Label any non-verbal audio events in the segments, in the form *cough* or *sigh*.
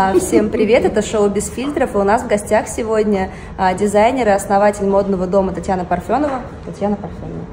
А, всем привет, это шоу «Без фильтров», и у нас в гостях сегодня а, дизайнер и основатель модного дома Татьяна Парфенова. Татьяна Парфенова.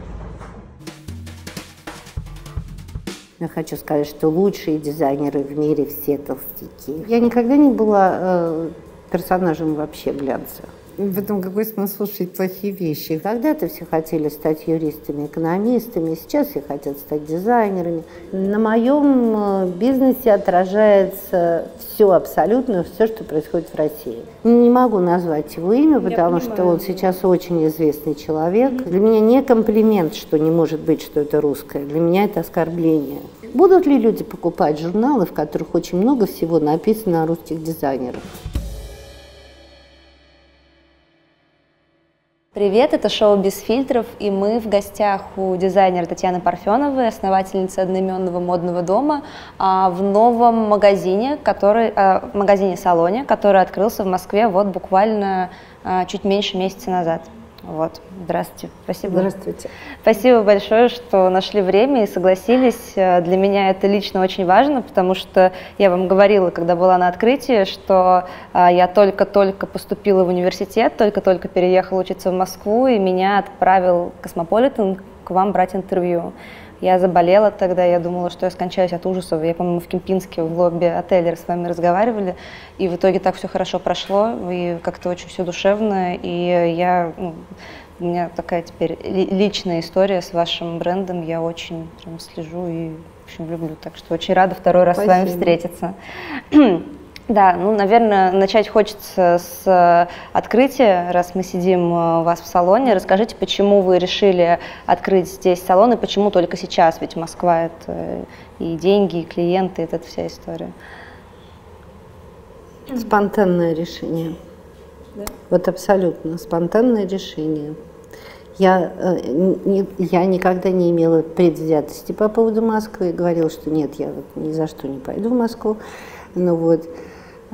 Я хочу сказать, что лучшие дизайнеры в мире все толстяки. Я никогда не была э, персонажем вообще глянца. В этом какой смысл слушать плохие вещи? Когда-то все хотели стать юристами, экономистами, сейчас все хотят стать дизайнерами. На моем э, бизнесе отражается все абсолютно, все, что происходит в России. Не могу назвать его имя, потому что он сейчас очень известный человек. Для меня не комплимент, что не может быть, что это русское. Для меня это оскорбление. Будут ли люди покупать журналы, в которых очень много всего написано о русских дизайнерах? Привет, это шоу «Без фильтров», и мы в гостях у дизайнера Татьяны Парфеновой, основательницы одноименного модного дома, а, в новом магазине, который, а, магазине-салоне, который открылся в Москве вот буквально а, чуть меньше месяца назад. Вот. Здравствуйте. Спасибо. Здравствуйте. Спасибо большое, что нашли время и согласились. Э, для меня это лично очень важно, потому что я вам говорила, когда была на открытии, что э, я только-только поступила в университет, только-только переехала учиться в Москву, и меня отправил Космополитен к вам брать интервью. Я заболела тогда, я думала, что я скончаюсь от ужасов. Я, по-моему, в Кемпинске в лобби отеля с вами разговаривали, и в итоге так все хорошо прошло, и как-то очень все душевно, и я... Ну, у меня такая теперь личная история с вашим брендом, я очень прям слежу и в общем, люблю, так что очень рада второй раз Спасибо. с вами встретиться. Да, ну, наверное, начать хочется с э, открытия, раз мы сидим э, у вас в салоне. Расскажите, почему вы решили открыть здесь салон и почему только сейчас? Ведь Москва – это и деньги, и клиенты, это вся история. Спонтанное решение. Да? Вот абсолютно спонтанное решение. Я, э, не, я никогда не имела предвзятости по поводу Москвы. Говорила, что нет, я вот ни за что не пойду в Москву. Ну вот,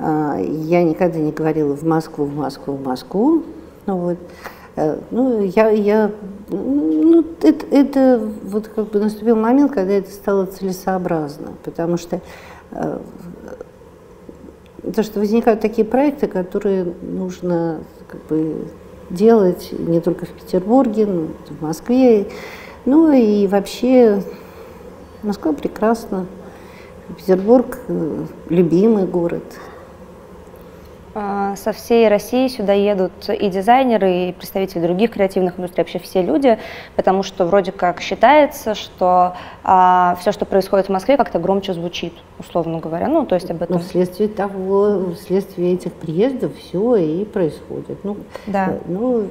я никогда не говорила в Москву, в Москву, в Москву. Ну, вот. Э, ну, я, я, ну, это, это вот как бы наступил момент, когда это стало целесообразно, потому что э, то, что возникают такие проекты, которые нужно как бы делать не только в Петербурге, но и в Москве, ну и вообще Москва прекрасна, Петербург э, любимый город, а, со всей России сюда едут и дизайнеры, и представители других креативных индустрий, вообще все люди, потому что вроде как считается, что а, все, что происходит в Москве, как-то громче звучит, условно говоря. Ну, то есть об этом. Ну, вследствие того, вследствие этих приездов все и происходит. Ну, да. Э, ну,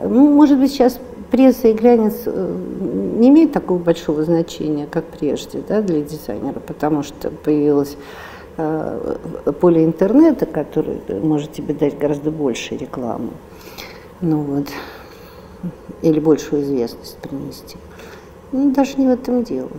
ну, может быть, сейчас пресса и глянец э, не имеют такого большого значения, как прежде, да, для дизайнера, потому что появилась поле интернета, который может тебе дать гораздо больше рекламы, ну вот, или большую известность принести. Ну, даже не в этом дело.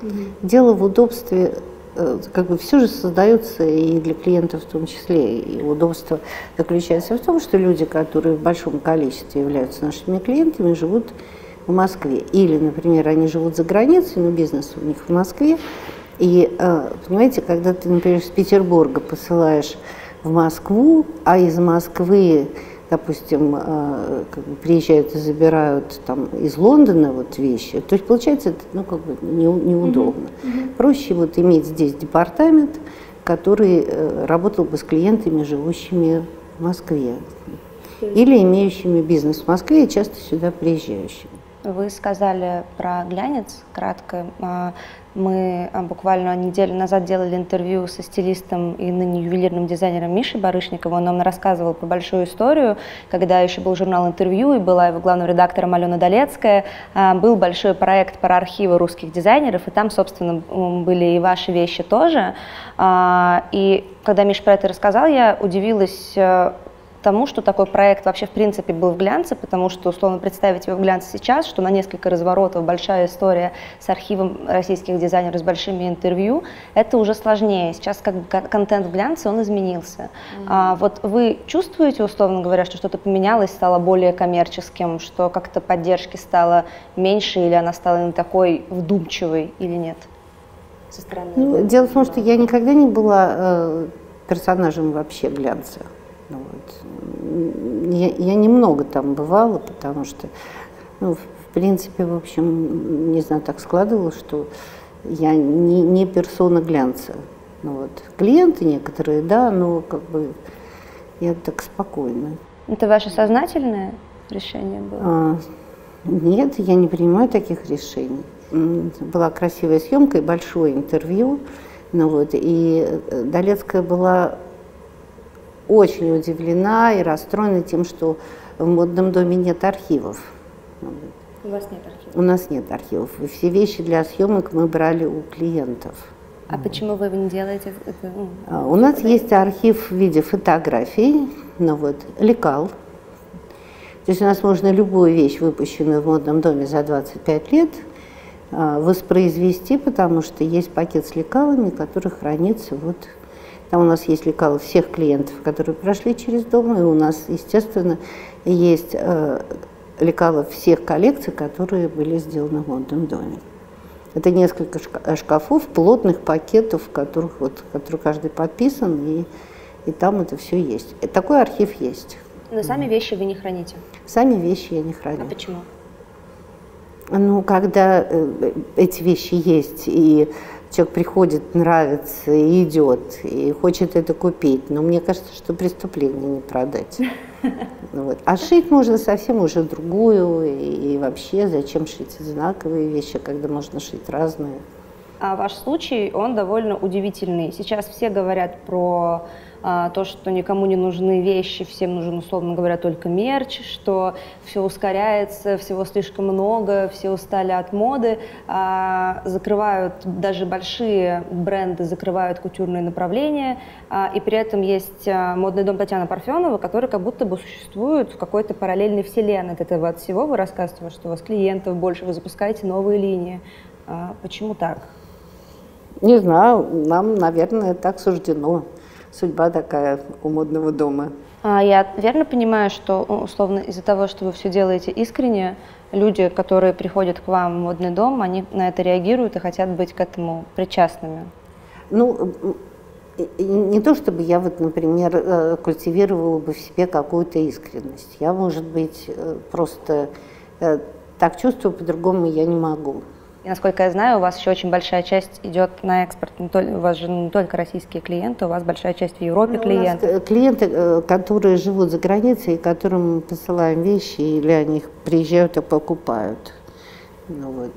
Mm-hmm. Дело в удобстве, э, как бы все же создается и для клиентов в том числе. И удобство заключается в том, что люди, которые в большом количестве являются нашими клиентами, живут в Москве. Или, например, они живут за границей, но бизнес у них в Москве, и, э, понимаете, когда ты, например, из Петербурга посылаешь в Москву, а из Москвы, допустим, э, как бы приезжают и забирают там из Лондона вот вещи, то есть получается это ну, как бы не, неудобно. Mm-hmm. Проще вот иметь здесь департамент, который э, работал бы с клиентами, живущими в Москве. Или имеющими бизнес в Москве и часто сюда приезжающими. Вы сказали про глянец кратко. А, мы а, буквально неделю назад делали интервью со стилистом и ныне ювелирным дизайнером Мишей Барышниковым. Он нам рассказывал про большую историю, когда еще был журнал «Интервью» и была его главным редактором Алена Долецкая. А, был большой проект про архивы русских дизайнеров, и там, собственно, были и ваши вещи тоже. И когда Миша про это рассказал, я удивилась э, тому, что такой проект вообще в принципе был в глянце, потому что, условно, представить его в глянце сейчас, что на несколько разворотов большая история с архивом российских дизайнеров, с большими интервью, это уже сложнее. Сейчас как бы контент в глянце, он изменился. Mm-hmm. А, вот вы чувствуете, условно говоря, что что-то поменялось, стало более коммерческим, что как-то поддержки стало меньше или она стала не такой вдумчивой или нет? со стороны? Ну, дело в том, что я никогда не была э, персонажем вообще глянца. Ну, вот. Я, я немного там бывала, потому что, ну, в принципе, в общем, не знаю, так складывалось, что я не, не персона глянца. Ну, вот. Клиенты некоторые, да, но как бы я так спокойно. Это ваше сознательное решение было? А, нет, я не принимаю таких решений. Была красивая съемка и большое интервью. Ну вот, и э, Долецкая была очень удивлена и расстроена тем, что в модном доме нет архивов. У вас нет архивов? У нас нет архивов. И все вещи для съемок мы брали у клиентов. А почему вы не делаете это? Ну, а, у нас есть архив в виде фотографий, ну вот, лекал. То есть у нас можно любую вещь, выпущенную в модном доме за 25 лет, а, воспроизвести, потому что есть пакет с лекалами, который хранится вот там у нас есть лекалы всех клиентов, которые прошли через дом, и у нас, естественно, есть э, лекала всех коллекций, которые были сделаны в модном доме. Это несколько шкафов, плотных пакетов, в которых вот, которые каждый подписан, и, и там это все есть. И такой архив есть. Но сами вещи вы не храните? Сами вещи я не храню. А почему? Ну, когда э, эти вещи есть, и человек приходит, нравится, и идет, и хочет это купить, но мне кажется, что преступление не продать. *laughs* Вот. А шить можно совсем уже другую, и, вообще зачем шить одинаковые вещи, когда можно шить разные. А ваш случай, он довольно удивительный. Сейчас все говорят про то, что никому не нужны вещи, всем нужен, условно говоря, только мерч, что все ускоряется, всего слишком много, все устали от моды, а, закрывают даже большие бренды, закрывают кутюрные направления, а, и при этом есть а, модный дом Татьяны Парфенова, который как будто бы существует в какой-то параллельной вселенной от этого от всего. Вы рассказываете, что у вас клиентов больше, вы запускаете новые линии. А, почему так? Не знаю, нам, наверное, так суждено судьба такая у модного дома. А я верно понимаю, что условно из-за того, что вы все делаете искренне, люди, которые приходят к вам в модный дом, они на это реагируют и хотят быть к этому причастными? Ну, не то чтобы я вот, например, э, культивировала бы в себе какую-то искренность. Я, может быть, э, просто э, так чувствую, по-другому я не могу. И, насколько я знаю, у вас еще очень большая часть идет на экспорт. Не только, у вас же не только российские клиенты, у вас большая часть в Европе ну, клиентов. клиенты, э, которые живут за границей, которым мы посылаем вещи, или они приезжают и покупают. Ну, вот.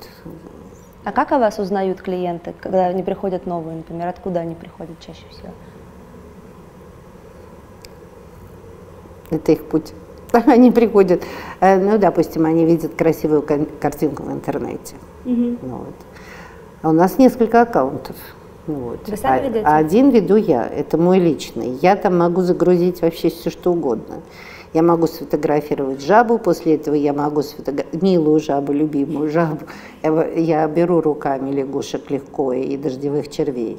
А как о вас узнают клиенты, когда они приходят новые, например, откуда они приходят чаще всего? Это их путь. *laughs* Они приходят, э, ну, допустим, они видят красивую картинку в интернете. Угу. Вот. А у нас несколько аккаунтов. Ну вот. Вы сами а, ведете? Один веду я, это мой личный. Я там могу загрузить вообще все, что угодно. Я могу сфотографировать жабу, после этого я могу сфотографировать милую жабу, любимую жабу. Я, я беру руками лягушек легко и дождевых червей.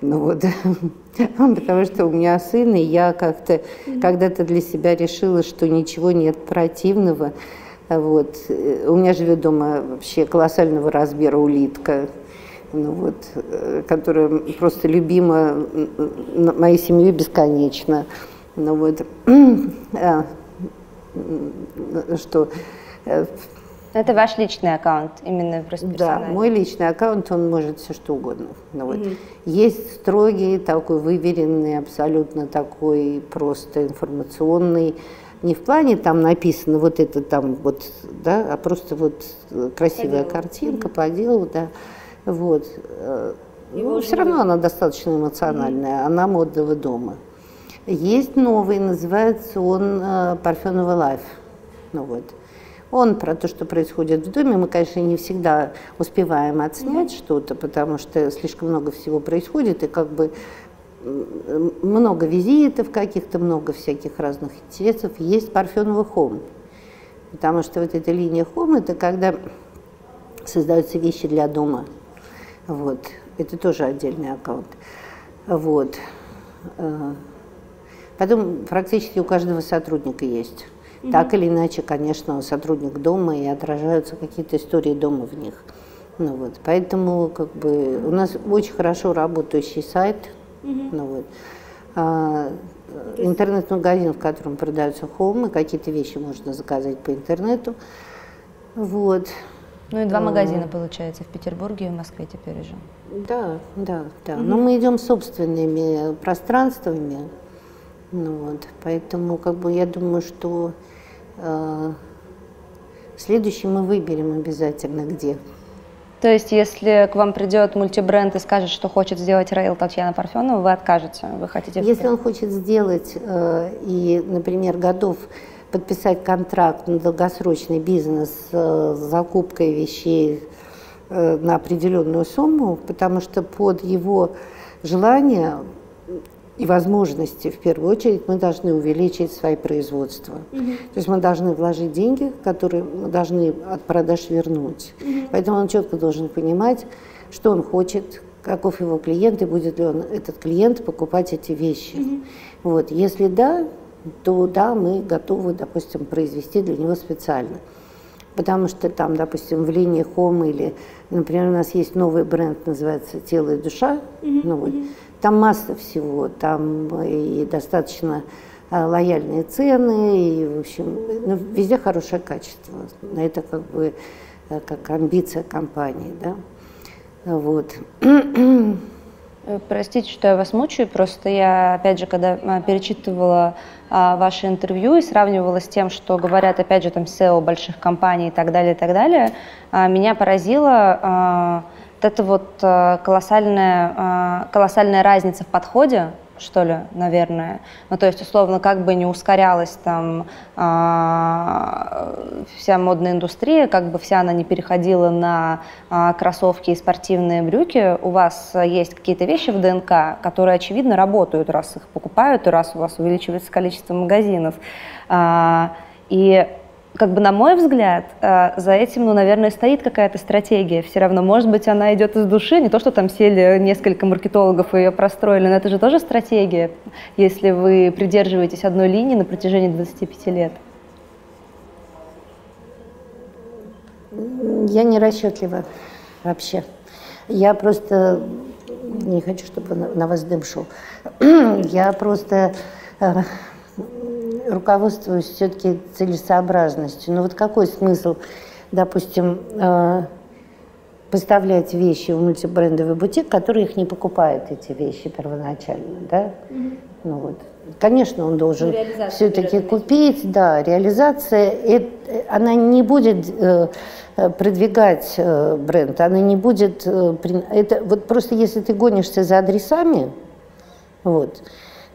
Ну вот, *laughs* потому что у меня сын, и я как-то когда-то для себя решила, что ничего нет противного вот. У меня живет дома вообще колоссального размера улитка, ну вот, которая просто любима моей семьей бесконечно. Ну вот, *clears throat* а, что э, это ваш личный аккаунт, именно просто Да, мой личный аккаунт, он может все что угодно. Ну, вот. mm Есть строгий, такой выверенный, абсолютно такой просто информационный не в плане там написано вот это там вот, да, а просто вот э, красивая по картинка по делу, да, вот. Э, ну, все равно она достаточно эмоциональная, mm-hmm. она модного дома. Есть новый, называется он э, Parfenova Life. Ну вот. Он про то, что происходит в доме. Мы, конечно, не всегда успеваем отснять mm-hmm. что-то, потому что слишком много всего происходит, и как бы много визитов каких-то, много всяких разных интересов. Есть Парфенова Хом, потому что вот эта линия Хом, это когда создаются вещи для дома. Вот. Это тоже отдельный аккаунт. Вот. Э, потом практически у каждого сотрудника есть. Mm-hmm. Так или иначе, конечно, сотрудник дома и отражаются какие-то истории дома в них. Ну, вот, поэтому как бы, у нас очень хорошо работающий сайт. Угу. Ну, вот. а, интернет-магазин, в котором продаются холмы, какие-то вещи можно заказать по интернету. Вот. Ну и два а, магазина, получается, в Петербурге и в Москве теперь уже. Да, да, да. Угу. Но мы идем собственными пространствами. Ну, вот. Поэтому как бы я думаю, что э, следующий мы выберем обязательно где. То есть, если к вам придет мультибренд и скажет, что хочет сделать рейл Татьяна Парфенова, вы откажете? Вы хотите... Если он хочет сделать э, и, например, готов подписать контракт на долгосрочный бизнес э, с закупкой вещей э, на определенную сумму, потому что под его желание и возможности, в первую очередь, мы должны увеличить свои производства. Угу. То есть мы должны вложить деньги, которые мы должны от продаж вернуть. Угу. Поэтому он четко должен понимать, что он хочет, каков его клиент, и будет ли он, этот клиент, покупать эти вещи. Угу. Вот. Если да, то да, мы готовы, допустим, произвести для него специально. Потому что там, допустим, в линии Home или, например, у нас есть новый бренд, называется «Тело и душа». Mm-hmm. Ну, вот. Там масса всего, там и достаточно а, лояльные цены, и, в общем, ну, везде хорошее качество. Это как бы э, как амбиция компании, да. Вот. Э, простите, что я вас мучаю, просто я, опять же, когда перечитывала а, ваше интервью и сравнивала с тем, что говорят, опять же, там SEO больших компаний и так далее, и так далее, а, меня поразило а, вот эта вот э, колоссальная, э, колоссальная разница в подходе, что ли, наверное. Ну, то есть, условно, как бы не ускорялась там а, вся модная индустрия, как бы вся она не переходила на а, кроссовки и спортивные брюки, у вас есть какие-то вещи в ДНК, которые, очевидно, работают, раз их покупают, и раз у вас увеличивается количество магазинов. А, и как бы на мой взгляд, э, за этим, ну, наверное, стоит какая-то стратегия. Все равно, может быть, она идет из души, не то, что там сели несколько маркетологов и ее простроили, но это же тоже стратегия, если вы придерживаетесь одной линии на протяжении 25 лет. Я не расчетлива вообще. Я просто не хочу, чтобы на вас дым шел. *clears throat* Я просто э, руководствуюсь все-таки целесообразностью. Но ну, вот какой смысл, допустим, э, поставлять вещи в мультибрендовый бутик, который их не покупает, эти вещи первоначально, да? Mm-hmm. Ну вот. Конечно, он должен ну, все-таки купить, да, реализация, это, она не будет э, продвигать э, бренд, она не будет, э, это вот просто если ты гонишься за адресами, вот,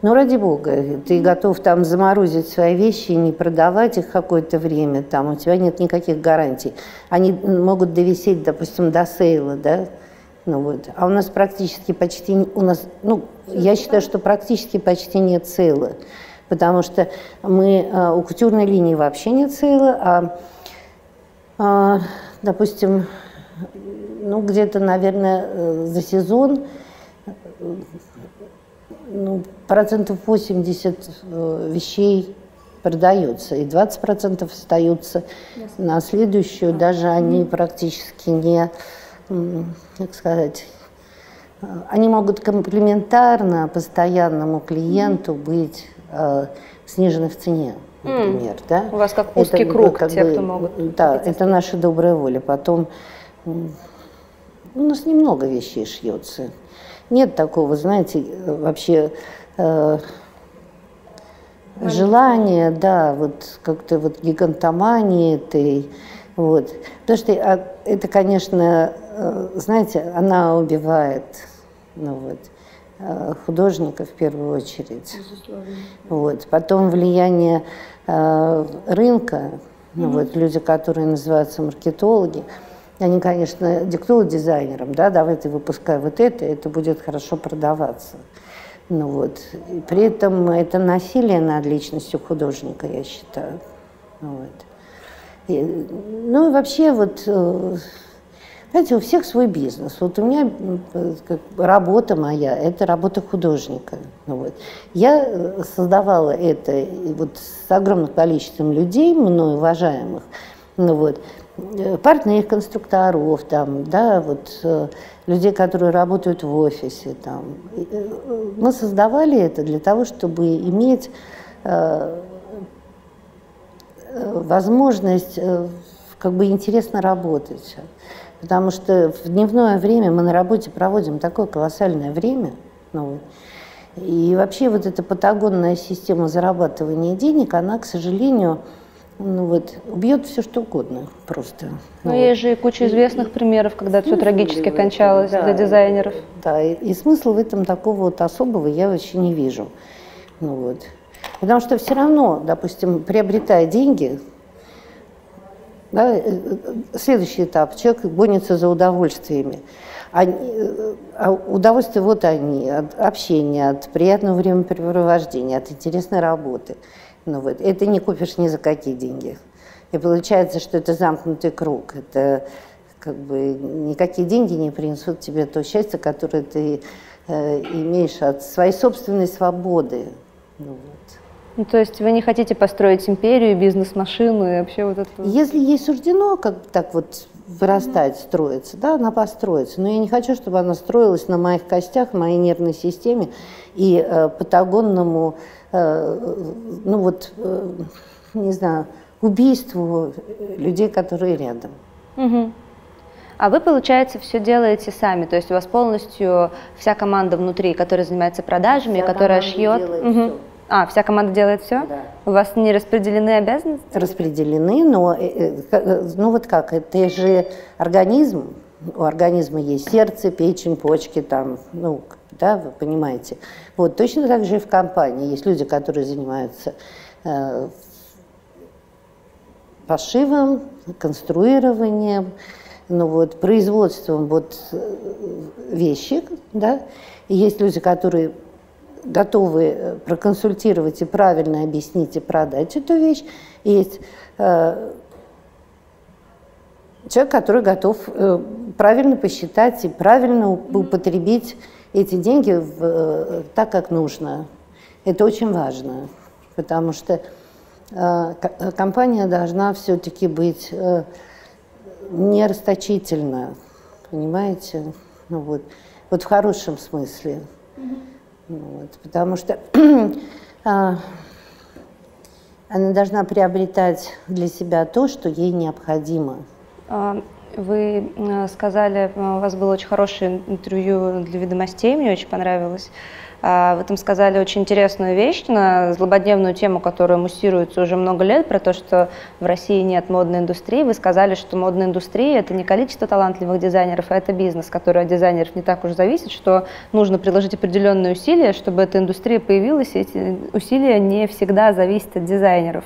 ну, ради бога, ты готов там заморозить свои вещи и не продавать их какое-то время, там у тебя нет никаких гарантий. Они могут довисеть, допустим, до сейла, да, ну вот. А у нас практически почти, у нас, ну, я считаю, что практически почти нет сейла, потому что мы, а, у кутюрной линии вообще нет сейла, а, а допустим, ну, где-то, наверное, э, за сезон ну, процентов 80 э, вещей продается, и 20 процентов остаются yes. на следующую, даже они практически не, как сказать, э, они могут комплементарно постоянному клиенту быть э, снижены в цене, например, mm. да? У вас как узкий это, круг, как те, бы, кто могут. Да, это наша добрая воля. Потом у нас немного вещей шьется. Нет такого, знаете, вообще э, желания, да, вот как-то вот гигантомании этой, вот. Потому что а, это, конечно, э, знаете, она убивает, ну вот, э, художника в первую очередь. Вот. Потом влияние э, рынка, ну, mm-hmm. вот, люди, которые называются маркетологи, они, конечно, диктуют дизайнерам, да, давай ты выпускай вот это, это будет хорошо продаваться. Ну вот. И при этом это насилие над личностью художника, я считаю. Ну вот. И, ну и вообще вот, э, знаете, у всех свой бизнес. Вот у меня как, работа моя, это работа художника. Ну вот. Я э, создавала это вот с огромным количеством людей, мной уважаемых. Ну вот. Партнеров, конструкторов, там, да, вот людей, которые работают в офисе. Там. Мы создавали это для того, чтобы иметь возможность как бы интересно работать. Потому что в дневное время мы на работе проводим такое колоссальное время. Ну, и вообще вот эта патагонная система зарабатывания денег, она, к сожалению, ну вот, убьет все что угодно просто. Ну, ну есть же и куча известных примеров, когда все трагически кончалось да, для дизайнеров. Да, и, и смысла в этом такого вот особого я вообще не вижу. Ну вот. Потому что все равно, допустим, приобретая деньги, да, э, э, следующий этап. Человек гонится за удовольствиями. Э, а удовольствия вот они, от общения, от приятного времяпрепровождения, от интересной работы. Ну, вот. Это не купишь ни за какие деньги. И получается, что это замкнутый круг. Это как бы никакие деньги не принесут тебе то счастье, которое ты э, имеешь от своей собственной свободы. Ну, вот. Ну, то есть вы не хотите построить империю, бизнес-машину и вообще вот это? Если ей суждено как так вот вырастать, mm-hmm. строиться, да, она построится. Но я не хочу, чтобы она строилась на моих костях, моей нервной системе и э, патагонному, ну вот, э, не знаю, убийству людей, которые рядом. Mm-hmm. А вы, получается, все делаете сами, то есть у вас полностью вся команда внутри, которая занимается продажами, вся которая шьет. Угу. А, вся команда делает все? Да. У вас не распределены обязанности? Распределены, но э, э, э, ну вот как, это же организм, у организма есть сердце, печень, почки, там, ну, да, вы понимаете. Вот точно так же и в компании есть люди, которые занимаются э, пошивом, конструированием, ну вот, производством вот вещи, да, и есть люди, которые готовы э, проконсультировать и правильно объяснить и продать эту вещь. есть э, человек, который готов э, правильно посчитать и правильно употребить эти деньги в, э, так, как нужно. Это очень важно, потому что э, компания должна все-таки быть э, не расточительна, понимаете? Ну, вот, вот в хорошем смысле. Mm-hmm. Вот, потому что *clears throat* а, она должна приобретать для себя то, что ей необходимо. Вы э, сказали, э, у вас было очень хорошее интервью для ведомостей, мне очень понравилось. А, вы там сказали очень интересную вещь на злободневную тему, которая муссируется уже много лет, про то, что в России нет модной индустрии. Вы сказали, что модная индустрия – это не количество талантливых дизайнеров, а это бизнес, который от дизайнеров не так уж зависит, что нужно приложить определенные усилия, чтобы эта индустрия появилась, и эти усилия не всегда зависят от дизайнеров.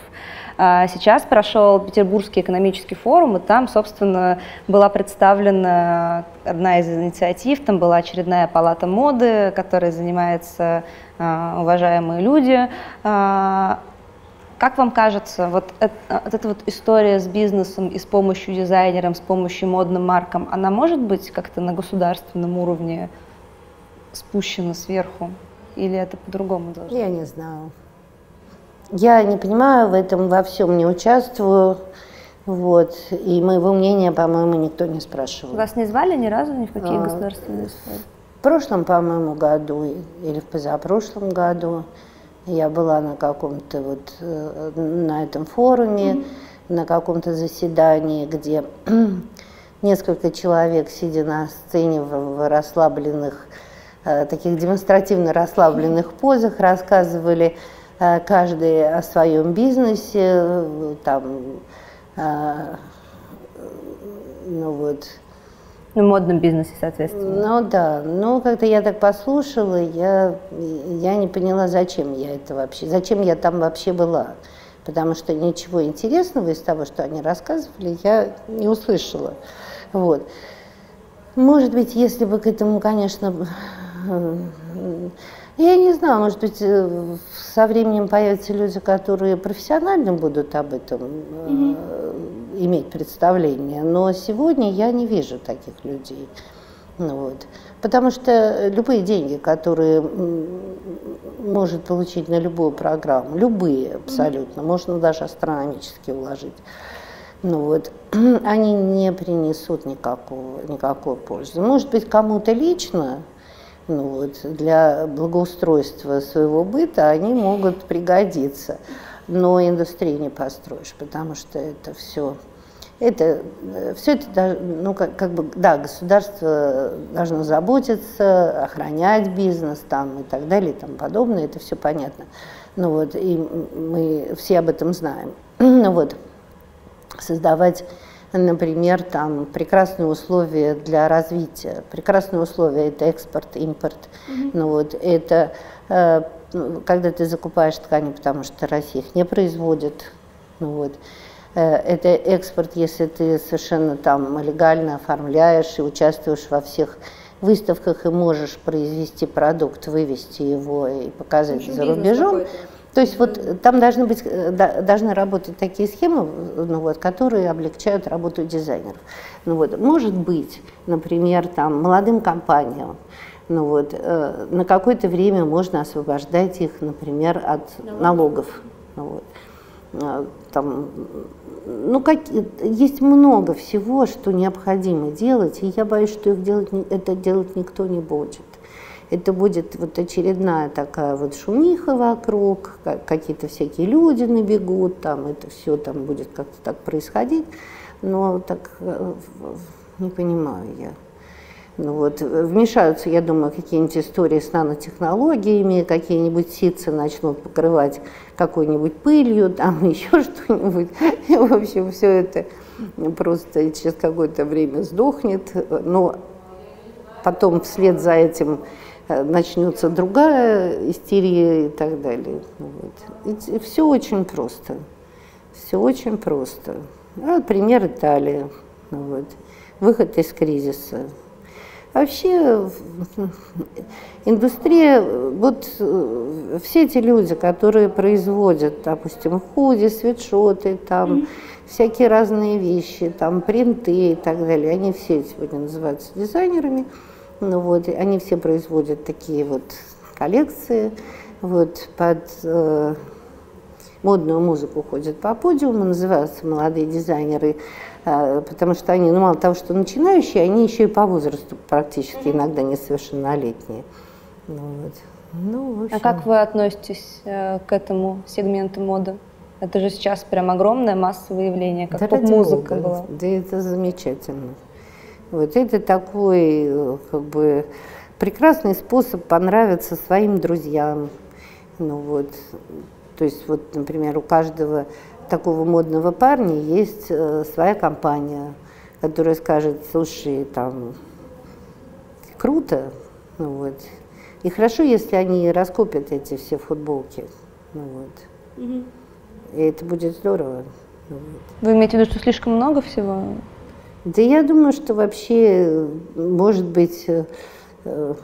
А сейчас прошел Петербургский экономический форум, и там, собственно, была представлена одна из инициатив, там была очередная палата моды, которой занимаются а, уважаемые люди. А, как вам кажется, вот, это, вот эта вот история с бизнесом и с помощью дизайнерам, с помощью модным маркам, она может быть как-то на государственном уровне спущена сверху? Или это по-другому должно? Я не знаю. Я не понимаю в этом, во всем не участвую. Вот. И моего мнения, по-моему, никто не спрашивал. Вас не звали ни разу ни в какие а, государственные? В прошлом, по-моему, году или в позапрошлом году я была на каком-то вот э, на этом форуме, mm-hmm. на каком-то заседании, где *clears throat* несколько человек, сидя на сцене в, в расслабленных, э, таких демонстративно расслабленных позах, рассказывали каждый о своем бизнесе, там, э, ну вот. Ну, модном бизнесе, соответственно. Ну да, ну как-то я так послушала, я, я не поняла, зачем я это вообще, зачем я там вообще была. Потому что ничего интересного из того, что они рассказывали, я не услышала. Вот. Может быть, если бы к этому, конечно, я не знаю, может быть, э, со временем появятся люди, которые профессионально будут об этом mm иметь представление, но сегодня я не вижу таких людей. Ну, вот. Потому что любые деньги, которые может получить на любую программу, любые абсолютно, можно даже астрономически уложить, ну вот, *clears throat* они не принесут никакого, никакой пользы. Может быть, кому-то лично, ну вот, для благоустройства своего быта они могут пригодиться, но индустрии не построишь, потому что это все это все это ну как, как бы да государство должно заботиться охранять бизнес там и так далее и тому подобное это все понятно. Ну вот и мы все об этом знаем. Ну *clears throat* вот. Создавать например, там прекрасные условия для развития. Прекрасные условия – это экспорт, импорт. Mm-hmm. Ну вот, это э, когда ты закупаешь ткани, потому что Россия их не производит. Ну вот, э, это экспорт, если ты совершенно там легально оформляешь и участвуешь во всех выставках и можешь произвести продукт, вывести его и показать за рубежом. То есть вот там должны, быть, э, должны работать такие схемы, ну вот, которые облегчают работу дизайнеров. Ну вот, может быть, например, там, молодым компаниям, ну вот, э, на какое-то время можно освобождать их, например, от налогов. Ну вот. Э, там, ну, как, есть много всего, что необходимо делать, и я боюсь, что их делать, это делать никто не будет это будет вот очередная такая вот шумиха вокруг, какие-то всякие люди набегут, там это все там будет как-то так происходить, но так э, не понимаю я. Ну вот, вмешаются, я думаю, какие-нибудь истории с нанотехнологиями, какие-нибудь ситцы начнут покрывать какой-нибудь пылью, там *laughs* еще что-нибудь. И, в общем, все это просто через какое-то время сдохнет. Но потом вслед за этим Э, начнется другая истерия и так далее. Ну вот. И, и все очень просто. Все очень просто. А, пример Италии. Ну вот. Выход из кризиса. Вообще индустрия, вот э, все эти люди, которые производят, допустим, худи, свитшоты, там mm-hmm. всякие разные вещи, там принты и так далее, они все сегодня называются дизайнерами. Ну вот, они все производят такие вот коллекции, вот, под э, модную музыку ходят по подиуму, называются молодые дизайнеры, э, потому что они, ну, мало того, что начинающие, они еще и по возрасту практически иногда несовершеннолетние. Ну, вот. ну, общем... А как вы относитесь э, к этому сегменту моды? Это же сейчас прям огромное массовое явление, как да поп-музыка была. Да это замечательно. Вот это такой э, как бы прекрасный способ понравиться своим друзьям. Ну вот, то есть вот, например, у каждого такого модного парня есть э, своя компания, которая скажет, слушай, там, круто, ну вот. И хорошо, если они раскупят эти все футболки, ну вот. Угу. И это будет здорово. Ну. Вы имеете в виду, что слишком много всего? Да я думаю, что вообще, может быть, э, э,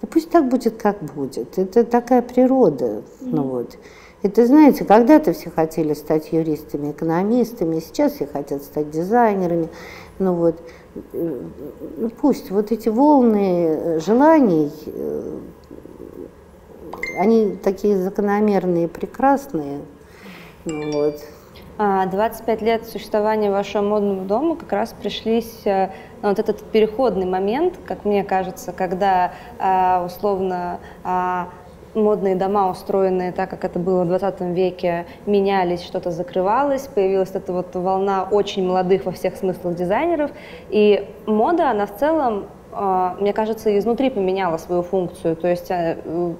да пусть так будет, как будет. Это такая природа. Mm-hmm. Ну вот. Это, знаете, когда-то все хотели стать юристами, экономистами, сейчас все хотят стать дизайнерами. Ну вот, э, ну пусть вот эти волны желаний, они такие закономерные, прекрасные. Ну вот. 25 лет существования вашего модного дома как раз пришлись э, на вот этот переходный момент, как мне кажется, когда э, условно а, модные дома, устроенные так, как это было в 20 веке, менялись, что-то закрывалось, появилась эта вот волна очень молодых во всех смыслах дизайнеров, и мода, она в целом а, мне кажется, изнутри поменяла свою функцию. То есть э,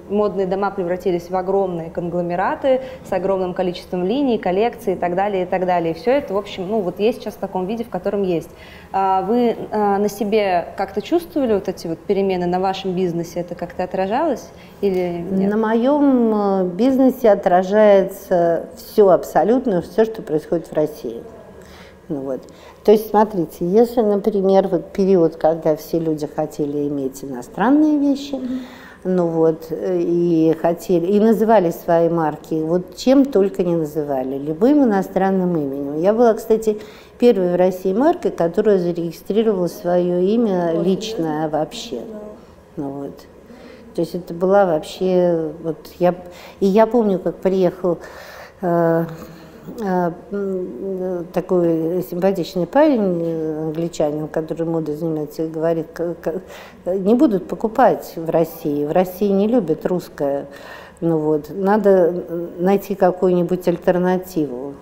модные дома превратились в огромные конгломераты с огромным количеством линий, коллекций и так далее, и так далее. И все это, в общем, ну вот есть сейчас в таком виде, в котором есть. А вы а, на себе как-то чувствовали вот эти вот перемены на вашем бизнесе? Это как-то отражалось или нет? На моем э, бизнесе отражается все абсолютно, все, что происходит в России. Ну, вот. То есть, смотрите, если, например, вот период, когда все люди хотели иметь иностранные вещи, mm-hmm. ну вот, и хотели, и называли свои марки, вот чем только не называли, любым иностранным именем. Я была, кстати, первой в России маркой, которая зарегистрировала свое имя личное вообще. Ну вот. То есть это была вообще, вот я, и я помню, как приехал э, такой симпатичный парень, э, англичанин, который модой занимается, говорит, не будут покупать в России. В России не любят русское. Ну вот, надо найти какую-нибудь альтернативу.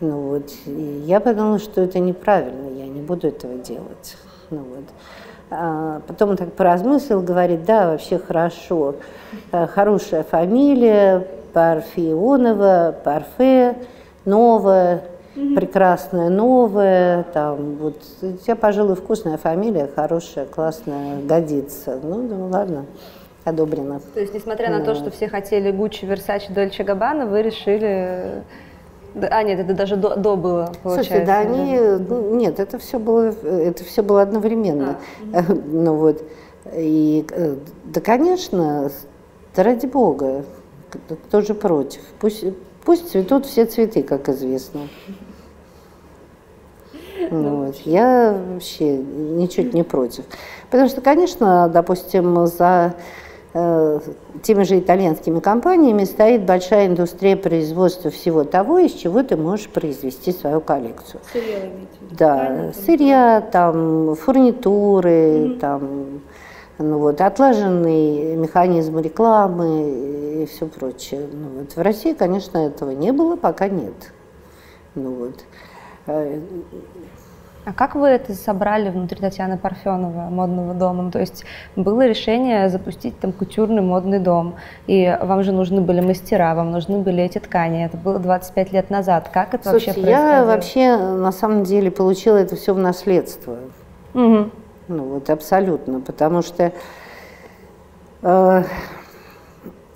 Ну вот, и я подумала, что это неправильно, я не буду этого делать. Ну вот. А потом он так поразмыслил, говорит, да, вообще хорошо, э, хорошая фамилия, Парфионова, Парфе, новая, mm-hmm. прекрасная новая, там вот у тебя, пожалуй, вкусная фамилия, хорошая, классная, годится. Ну, думаю, ладно, одобрено. То есть, несмотря на то, что все хотели Гуччи, Версачи, Дольче Габбана, вы решили а, нет, это даже до, до было, получается. Слушай, да, они, да? нет, это все было, это все было одновременно. А, *laughs* ну вот, и, э, да, конечно, да ради бога, тоже против. Пусть, пусть цветут все цветы, как известно. Ну, вот. Я вообще ничуть не против. Потому что, конечно, допустим, за э, теми же итальянскими компаниями стоит большая индустрия производства всего того, из чего ты можешь произвести свою коллекцию. Сырья, Да, сырья, там, фурнитуры, mm-hmm. там, ну вот, отлаженный механизм рекламы и все прочее. Ну вот, в России, конечно, этого не было, пока нет. Ну вот. Э, а как вы это собрали внутри Татьяны Парфенова, модного дома? Ну, то есть было решение запустить там кутюрный модный дом, и вам же нужны были мастера, вам нужны были эти ткани. Это было 25 лет назад. Как это Слушайте, вообще происходило? я вообще на самом деле получила это все в наследство. Угу. Ну вот абсолютно, потому что, э,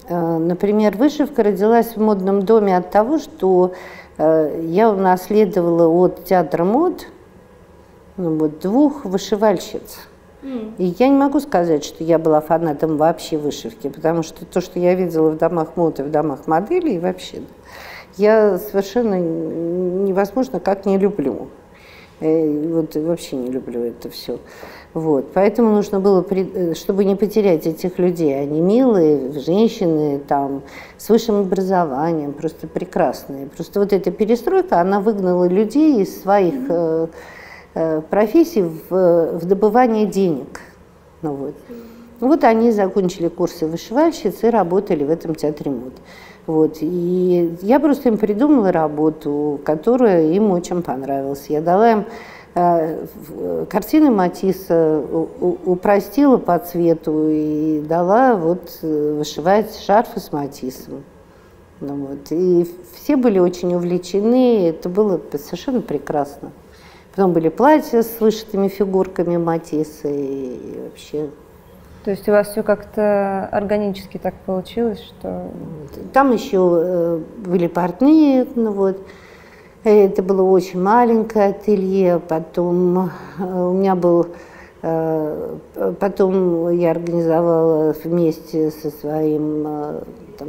э, например, вышивка родилась в модном доме от того, что э, я унаследовала от театра мод ну, вот, двух вышивальщиц. И я не могу сказать, что я была фанатом вообще вышивки, потому что то, что я видела в домах мод и в домах моделей, вообще, я совершенно невозможно как не люблю. Э, вот вообще не люблю это все. Вот. Поэтому нужно было, э, чтобы не потерять этих людей, они милые, женщины там, с высшим образованием, просто прекрасные. Просто вот эта перестройка, она выгнала людей из своих э, э, профессий в, в добывание денег. Ну, вот. вот они закончили курсы вышивальщиц и работали в этом театре мод. Вот. И я просто им придумала работу, которая им очень понравилась. Я дала им Э, картины Матисса упростила по цвету и дала вот э, вышивать шарфы с Матиссом. Ну, вот. И все были очень увлечены, это было совершенно прекрасно. Потом были платья с вышитыми фигурками Матисса и вообще то есть у вас все как-то органически так получилось, что... Там еще э, были портные, ну вот, это было очень маленькое ателье, потом э, у меня был, э, потом я организовала вместе со своим э, там,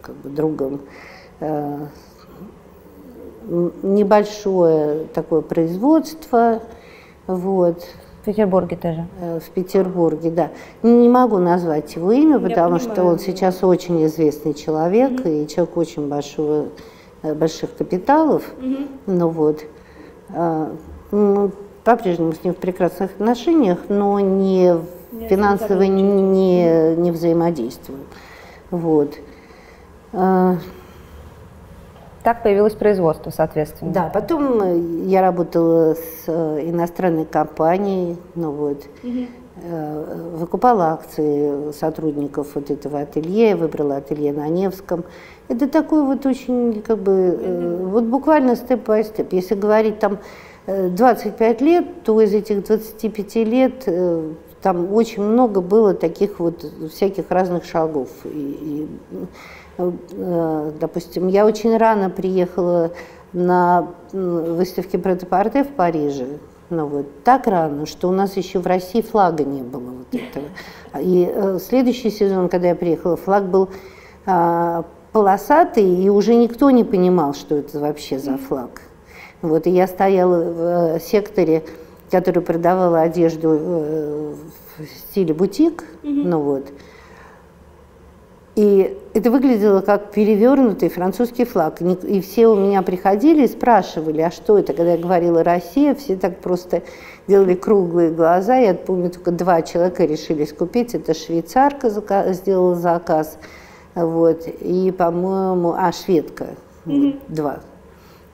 как бы другом небольшое такое производство, вот. В Петербурге тоже? В Петербурге, да. Не могу назвать его имя, я потому понимаю, что он сейчас очень известный человек mm-hmm. и человек очень большого больших капиталов, угу. ну вот, а, мы по-прежнему с ним в прекрасных отношениях, но не Нет, финансово не, не, не взаимодействуем. Вот. А, так появилось производство, соответственно. Да, потом э, я работала с э, иностранной компанией, ну вот, угу. Выкупала акции сотрудников вот этого ателье, выбрала ателье на Невском. Это такой вот очень, как бы, mm-hmm. вот буквально степ-бай-степ. Если говорить там 25 э, лет, то из этих 25 лет э, там очень много было таких вот всяких разных шагов. И, и, допустим, я очень рано приехала на выставке претапорте в Париже. Ну вот, так рано, что у нас еще в России флага не было вот этого. И э, следующий сезон, когда я приехала, флаг был а, полосатый, и уже никто не понимал, что это вообще за флаг. Вот, и я стояла в э, секторе, который продавал одежду э, в стиле бутик, mm-hmm. ну вот. И это выглядело как перевернутый французский флаг. И все у меня приходили и спрашивали, а что это? Когда я говорила «Россия», все так просто делали круглые глаза. Я помню, только два человека решились купить. Это швейцарка сделала заказ, вот, и, по-моему, а, шведка, mm-hmm. вот, два.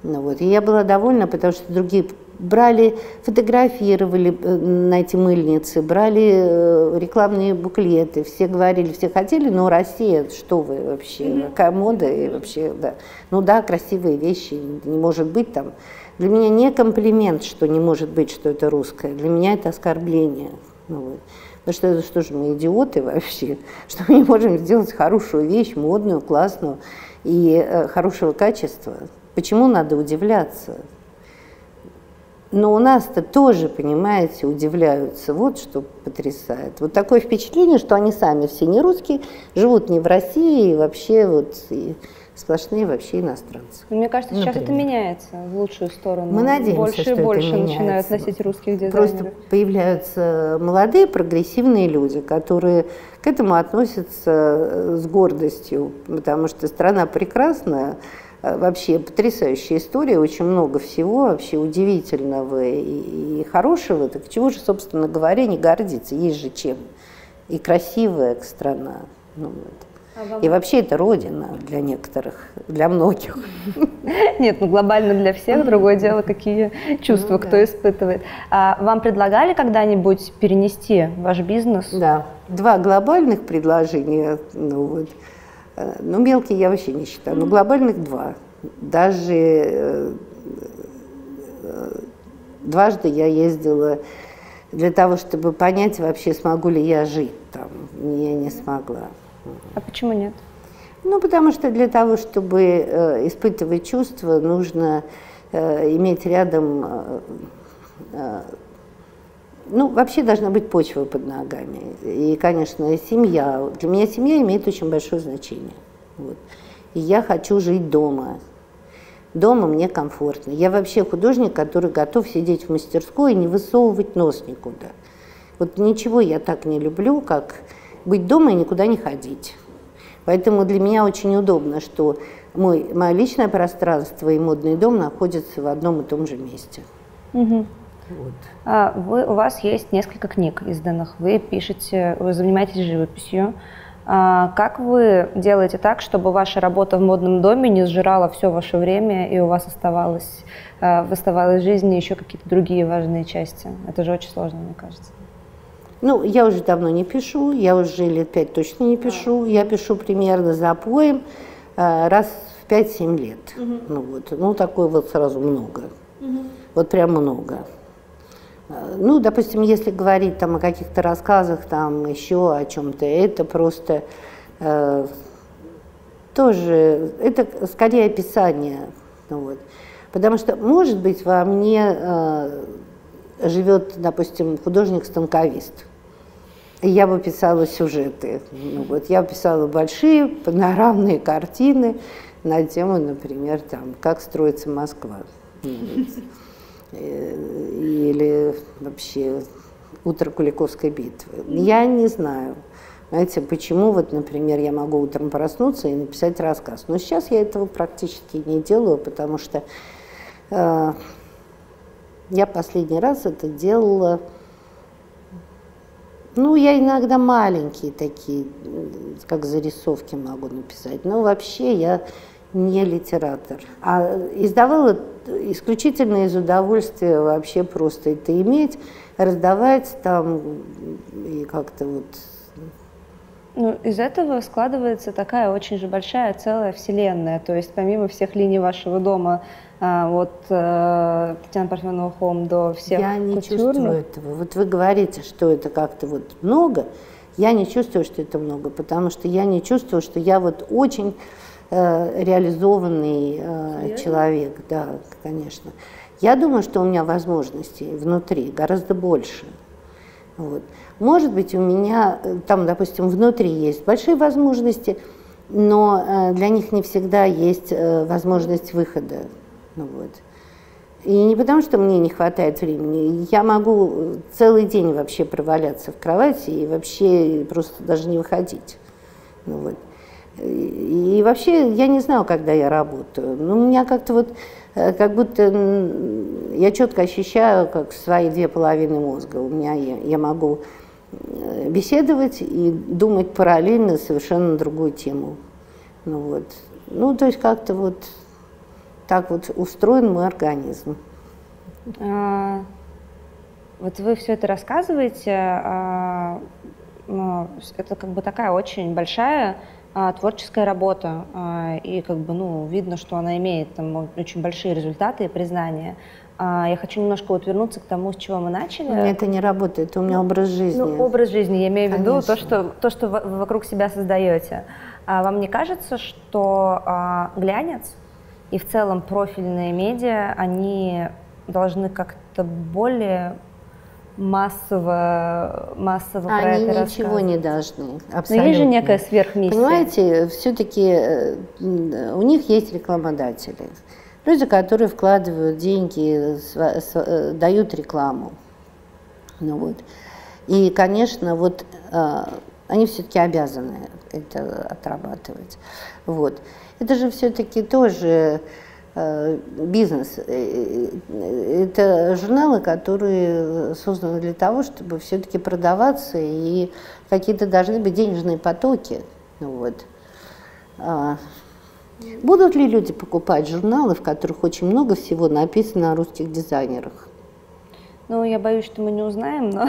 Ну, вот. И я была довольна, потому что другие брали, фотографировали э, на эти мыльницы, брали э, рекламные буклеты, все говорили, все хотели, но Россия, что вы вообще, mm-hmm. какая мода и вообще, да. Ну да, красивые вещи, не может быть там. Для меня не комплимент, что не может быть, что это русское, для меня это оскорбление. Ну, вот. Потому что это что же мы идиоты вообще, *laughs* что мы не можем сделать хорошую вещь, модную, классную и э, хорошего качества. Почему надо удивляться? Но у нас-то тоже, понимаете, удивляются. Вот что потрясает. Вот такое впечатление, что они сами все не русские, живут не в России, и вообще вот и сплошные вообще иностранцы. Мне кажется, сейчас Например. это меняется в лучшую сторону. Мы надеемся, больше что и больше это начинают носить русских дизайнеров. Просто появляются молодые прогрессивные люди, которые к этому относятся с гордостью, потому что страна прекрасная, вообще потрясающая история, очень много всего вообще удивительного и, и хорошего. Так чего же, собственно говоря, не гордиться? Есть же чем. И красивая страна. Ну, вот. И вообще это родина для некоторых, для многих. Нет, ну глобально для всех, другое дело, какие чувства ну, кто да. испытывает. А вам предлагали когда-нибудь перенести ваш бизнес? Да, два глобальных предложения. Ну, вот. Э, ну, мелкие я вообще не считаю, но глобальных два. Даже э, э, дважды я ездила для того, чтобы понять вообще, смогу ли я жить там. Я не смогла. А почему нет? Ну, потому что для того, чтобы э, испытывать чувства, нужно э, иметь рядом э, ну, вообще должна быть почва под ногами. И, конечно, семья. Для меня семья имеет очень большое значение. Вот. И я хочу жить дома. Дома мне комфортно. Я вообще художник, который готов сидеть в мастерской и не высовывать нос никуда. Вот ничего я так не люблю, как быть дома и никуда не ходить. Поэтому для меня очень удобно, что мой, мое личное пространство и модный дом находятся в одном и том же месте. Угу. Вот. А вы, у вас есть несколько книг изданных, вы пишете, вы занимаетесь живописью. А как вы делаете так, чтобы ваша работа в модном доме не сжирала все ваше время, и у вас оставалось, а, в оставалось в жизни еще какие-то другие важные части? Это же очень сложно, мне кажется. Ну, я уже давно не пишу, я уже лет пять точно не пишу. Я пишу примерно за поем а, раз в 5-7 лет. Угу. Ну, вот. ну, такое вот сразу много. Угу. Вот прям много. Ну, допустим, если говорить там о каких-то рассказах, там еще о чем-то, это просто э, тоже, это скорее описание. Ну, вот. Потому что, может быть, во мне э, живет, допустим, художник-станковист. Я бы писала сюжеты. Ну, вот, я писала большие панорамные картины на тему, например, там, как строится Москва. Э, или вообще утро Куликовской битвы. Я не знаю. Знаете, почему вот, например, я могу утром проснуться и написать рассказ. Но сейчас я этого практически не делаю, потому что э, я последний раз это делала. Ну, я иногда маленькие такие, как зарисовки могу написать. Но вообще я не литератор. А издавала исключительно из удовольствия вообще просто это иметь, раздавать там и как-то вот ну, из этого складывается такая очень же большая целая вселенная. То есть помимо всех линий вашего дома, а, от э, Татьяны Парфенова Холм до всех Я не культурных... чувствую этого. Вот вы говорите, что это как-то вот много. Я не чувствую, что это много, потому что я не чувствую, что я вот очень реализованный э, человек, да, конечно. Я думаю, что у меня возможностей внутри гораздо больше. Вот. Может быть, у меня э, там, допустим, внутри есть большие возможности, но для них не всегда есть возможность выхода. Ну, вот. И не потому, что мне не хватает времени. Я могу целый день вообще проваляться в кровати и вообще просто даже не выходить. Ну, вот. И вообще я не знаю, когда я работаю. Но у меня как-то вот, э, как будто я четко ощущаю, как свои две половины мозга. У меня я, я могу э, беседовать и думать параллельно совершенно другую тему. Ну вот. Ну, то есть как-то вот так вот устроен мой организм. А, вот вы все это рассказываете, а, ну, это как бы такая очень большая а, творческая работа, а, и как бы, ну, видно, что она имеет там очень большие результаты и признания. А, я хочу немножко вот вернуться к тому, с чего мы начали. У меня это не работает, это у меня ну, образ жизни. Ну, образ жизни, я имею в виду то, что, то, что вы вокруг себя создаете. А вам не кажется, что а, глянец и в целом профильные медиа, они должны как-то более массово, массово Они про это ничего не должны, абсолютно. Но есть же некая сверхмиссия. Понимаете, все-таки э, у них есть рекламодатели. Люди, которые вкладывают деньги, э, дают рекламу. Ну вот. И, конечно, вот э, они все-таки обязаны это отрабатывать. Вот. Это же все-таки тоже бизнес. Э, э, это журналы, которые созданы для того, чтобы все-таки продаваться, и какие-то должны быть денежные потоки. Ну вот. А, будут ли люди покупать журналы, в которых очень много всего написано о русских дизайнерах? Ну, я боюсь, что мы не узнаем, но *laughs*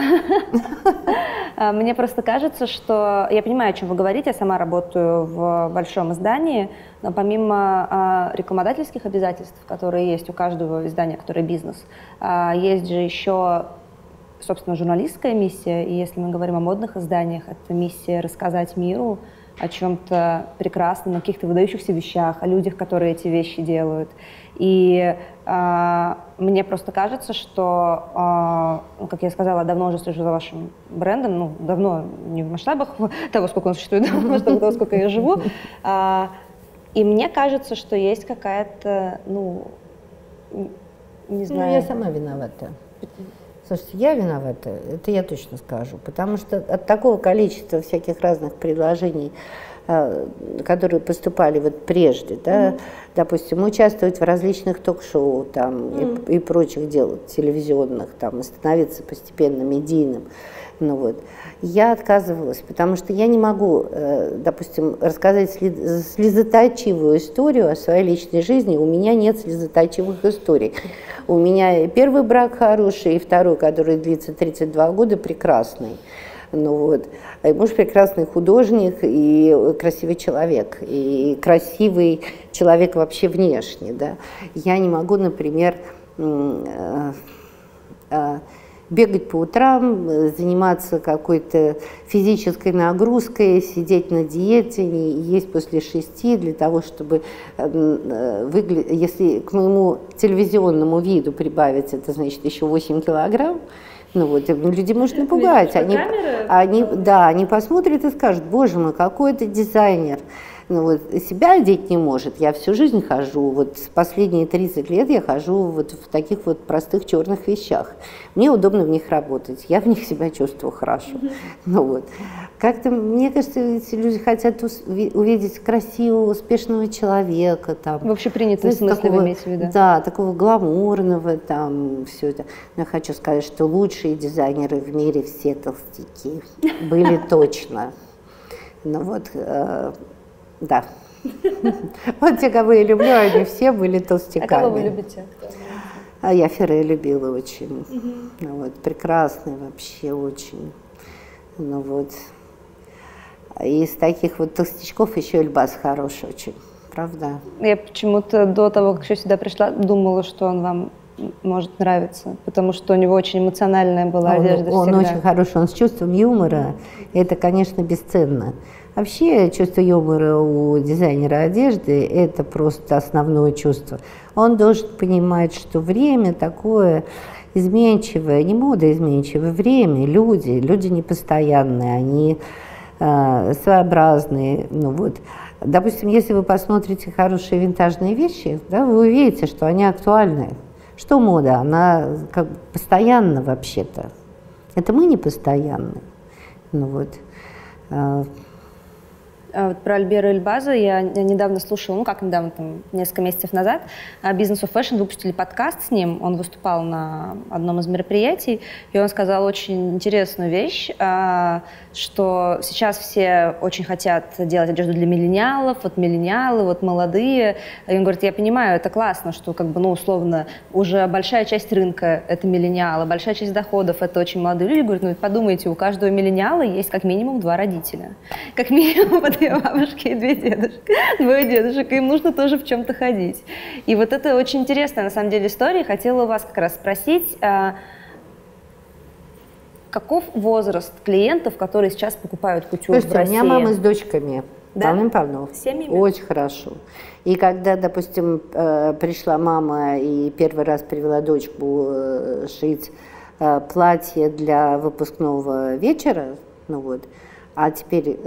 а, мне просто кажется, что я понимаю, о чем вы говорите. Я сама работаю в большом издании, но помимо а, рекламодательских обязательств, которые есть у каждого издания, которое бизнес, а, есть же еще собственно, журналистская миссия, и если мы говорим о модных изданиях, это миссия рассказать миру о чем-то прекрасном, о каких-то выдающихся вещах, о людях, которые эти вещи делают. И мне просто кажется, что, э, как я сказала, давно уже слежу за вашим брендом, ну, давно не в масштабах *laughs* того, сколько он существует, а *laughs* в масштабах того, сколько я живу. Э, и мне кажется, что есть какая-то, ну, не знаю. Ну, я сама виновата. Слушайте, я виновата, это я точно скажу, потому что от такого количества всяких разных предложений, которые поступали вот прежде, да, mm-hmm. допустим, участвовать в различных ток-шоу там mm-hmm. и, и прочих дел телевизионных, там, и становиться постепенно медийным, ну вот. Я отказывалась, потому что я не могу, э, допустим, рассказать слезоточивую историю о своей личной жизни. У меня нет слезоточивых историй. У меня первый брак хороший, и второй, который длится 32 года, прекрасный. Ну вот. И муж прекрасный художник и красивый человек, и красивый человек вообще внешне. Да. Я не могу, например, э, э, бегать по утрам, заниматься какой-то физической нагрузкой, сидеть на диете, не есть после шести для того, чтобы э, выглядеть, если к моему телевизионному виду прибавить, это значит еще 8 килограмм, ну вот, люди может напугать. Они, они, да, они посмотрят и скажут, боже мой, какой это дизайнер ну, вот, себя одеть не может. Я всю жизнь хожу, вот последние 30 лет я хожу вот в таких вот простых черных вещах. Мне удобно в них работать, я в них себя чувствую хорошо. Ну, вот. Как-то, мне кажется, эти люди хотят увидеть красивого, успешного человека. Там, в общепринятом смысле такого, вы имеете в виду? Да, такого гламурного, там, все это. Но я хочу сказать, что лучшие дизайнеры в мире все толстяки были точно. Ну вот, э, да. *laughs* Вот те, кого я люблю, они все были толстяками. А кого вы любите? А я Ферре любила очень. Ну, вот, прекрасный вообще очень. Ну вот. Из таких вот толстячков еще Эльбас хороший очень. Правда? Я почему-то до того, как я сюда пришла, думала, что он вам может нравиться, потому что у него очень эмоциональная была он, одежда. Он всегда. очень хороший, он с чувством юмора. Это, конечно, бесценно. Вообще чувство юмора у дизайнера одежды – это просто основное чувство. Он должен понимать, что время такое изменчивое, не мода изменчивое, время, люди, люди непостоянные, они э, своеобразные. Ну вот. Допустим, если вы посмотрите хорошие винтажные вещи, да, вы увидите, что они актуальны. Что мода? Она как постоянна вообще-то. Это мы не постоянны. Ну вот. А про Альбера Эльбаза я, недавно слушала, ну как недавно, там, несколько месяцев назад, Business of Fashion выпустили подкаст с ним, он выступал на одном из мероприятий, и он сказал очень интересную вещь, а, что сейчас все очень хотят делать одежду для миллениалов, вот миллениалы, вот молодые. И он говорит, я понимаю, это классно, что как бы, ну, условно, уже большая часть рынка — это миллениалы, большая часть доходов — это очень молодые люди. Говорит, ну, подумайте, у каждого миллениала есть как минимум два родителя. Как минимум *laughs* две бабушки и две дедушки, двое дедушек. Им нужно тоже в чем-то ходить. И вот это очень интересная, на самом деле, история. Хотела у вас как раз спросить, а, каков возраст клиентов, которые сейчас покупают кутюр Слушайте, в России? у меня мама с дочками. Да? Полным-полно. Семьями? Очень хорошо. И когда, допустим, э, пришла мама и первый раз привела дочку э, шить э, платье для выпускного вечера, ну вот, а теперь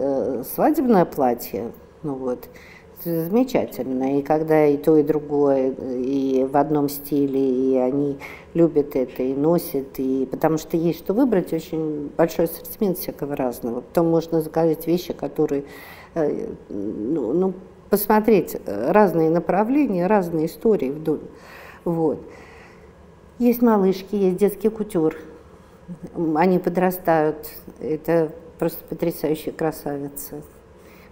свадебное платье, ну вот, замечательно. И когда и то, и другое, и в одном стиле, и они любят это, и носят, и потому что есть что выбрать, очень большой ассортимент всякого разного. Потом можно заказать вещи, которые, э, ну, ну посмотреть разные направления, разные истории вдоль. Вот. Есть малышки, есть детский кутюр. Они подрастают. Это просто потрясающие красавицы.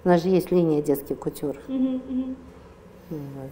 У нас же есть линия детский кутюр. Mm-hmm, mm-hmm. Вот.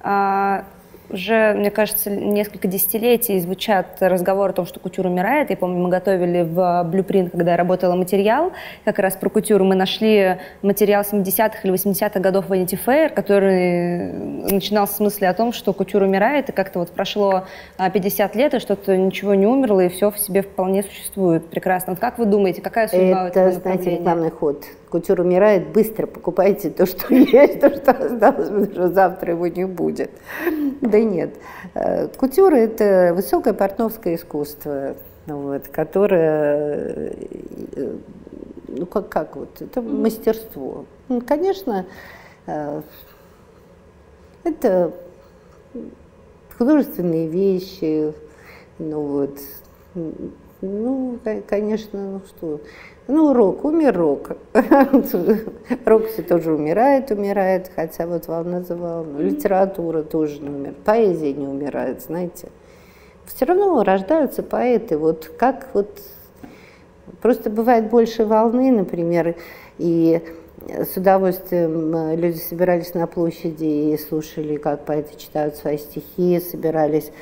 А, уже, мне кажется, несколько десятилетий звучат разговоры о том, что кутюр умирает. Я помню, мы готовили в Blueprint, когда я работала материал, как раз про кутюру. Мы нашли материал 70-х или 80-х годов Vanity Fair, который начинался с мысли о том, что кутюр умирает, и как-то вот прошло 50 а, лет, и что-то ничего не умерло, и все в себе вполне существует. Прекрасно. Вот как вы думаете, какая судьба Это, знаете, рекламный ход. Кутюр умирает, быстро покупайте то, что *laughs* есть, то, что осталось, потому что завтра его не будет. Да нет. Э, кутюр – это высокое портновское искусство, вот, которое, э, ну как, как вот, это мастерство. Ну, конечно, э, это художественные вещи, ну вот, ну, конечно, ну что, ну, рок, умер рок. *laughs* рок все тоже умирает, умирает, хотя вот волна за волну. Литература тоже не умирает, поэзия не умирает, знаете. Все равно рождаются поэты, вот как вот... Просто бывает больше волны, например, и с удовольствием э, люди собирались на площади и слушали, как поэты читают свои стихи, собирались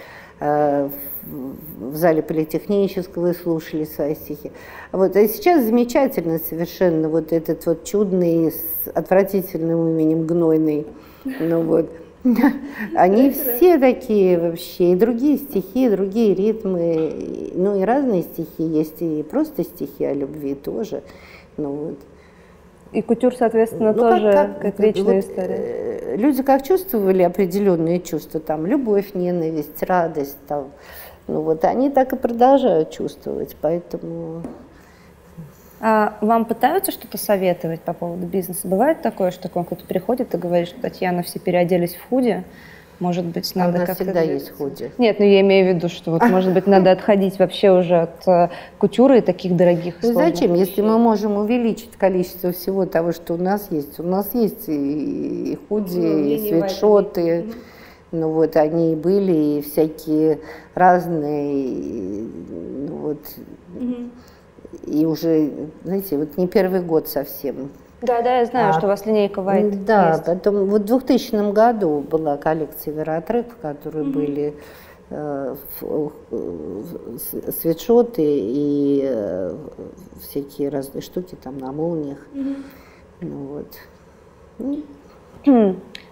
Э, в зале политехнического и слушали свои стихи. Вот. А сейчас замечательно совершенно вот этот вот чудный, с отвратительным именем Гнойный, ну вот, *laughs* они все такие вообще, и другие стихи, и другие ритмы, ну и разные стихи есть, и просто стихи о любви тоже, ну вот. И кутюр, соответственно, ну, тоже как, как, как личная вот, история. Э, люди как чувствовали определенные чувства, там, любовь, ненависть, радость, там, ну вот они так и продолжают чувствовать, поэтому... А вам пытаются что-то советовать по поводу бизнеса? Бывает такое, что к вам кто-то приходит и говорит, что Татьяна, все переоделись в худи, может быть, надо а нас всегда есть худи. Нет, ну я имею в виду, что вот, может быть, надо отходить вообще уже от э, кутюры и таких дорогих Ну зачем, если мы можем увеличить количество всего того, что у нас есть? У нас есть и, и худи, ну, и свитшоты. Ну вот они и были, и всякие разные, и, ну вот, угу. и уже, знаете, вот не первый год совсем. Да, да, я знаю, а, что у вас линейка White Да, есть. потом вот в 2000 году была коллекция Веротрек, в которой mm-hmm. были э, свитшоты и э, всякие разные штуки там на молниях. Mm-hmm. Ну, вот.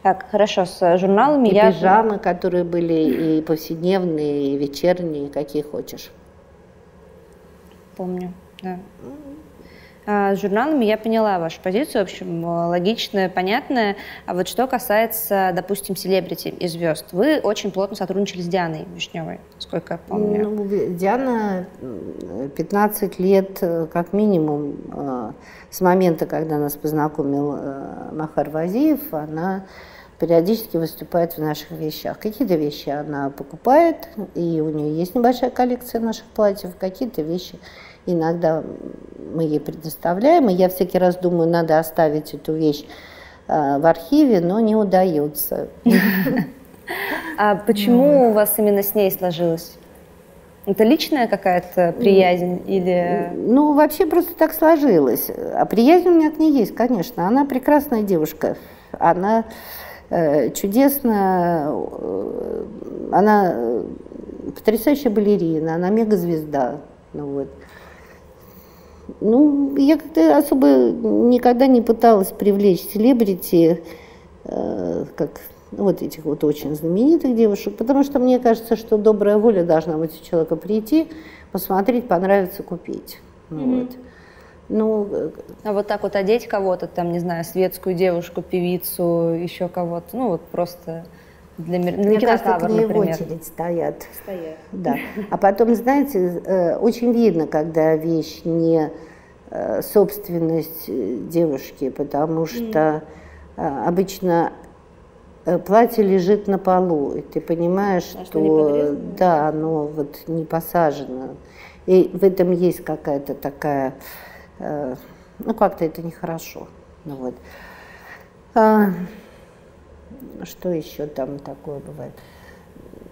Так, хорошо, с журналами и я... пижамы, которые были и повседневные, и вечерние, какие хочешь. Помню, да. А, с журналами я поняла вашу позицию, в общем, логичная, понятная. А вот что касается, допустим, селебрити и звезд, вы очень плотно сотрудничали с Дианой Вишневой, сколько я помню. Ну, Диана 15 лет, э, как минимум, э, с момента, когда нас познакомил э, Махар Вазиев, она периодически выступает в наших вещах. Какие-то вещи она покупает, и у нее есть небольшая коллекция наших платьев, какие-то вещи иногда мы ей предоставляем, и я всякий раз думаю, надо оставить эту вещь э, в архиве, но не удается. А почему у вас именно с ней сложилось? Это личная какая-то приязнь или... Ну, вообще просто так сложилось. А приязнь у меня к ней есть, конечно. Она прекрасная девушка. Она э, чудесная, э, она потрясающая балерина, она мегазвезда. Ну, вот. Ну, я как-то особо никогда не пыталась привлечь селебрити, э, как вот этих вот очень знаменитых девушек, потому что мне кажется, что добрая воля должна быть у человека прийти, посмотреть, понравится, купить. Ну, mm-hmm. вот. Ну, а вот так вот одеть кого-то, там, не знаю, светскую девушку, певицу, еще кого-то, ну вот просто для, для Мне кажется, к ней в очередь стоят. Стоят. Да. А потом, знаете, э, очень видно, когда вещь не э, собственность э, девушки, потому что mm. обычно платье лежит на полу, и ты понимаешь, а что, что да, оно вот не посажено. И в этом есть какая-то такая, ну как-то это нехорошо. Ну, вот. А, что еще там такое бывает?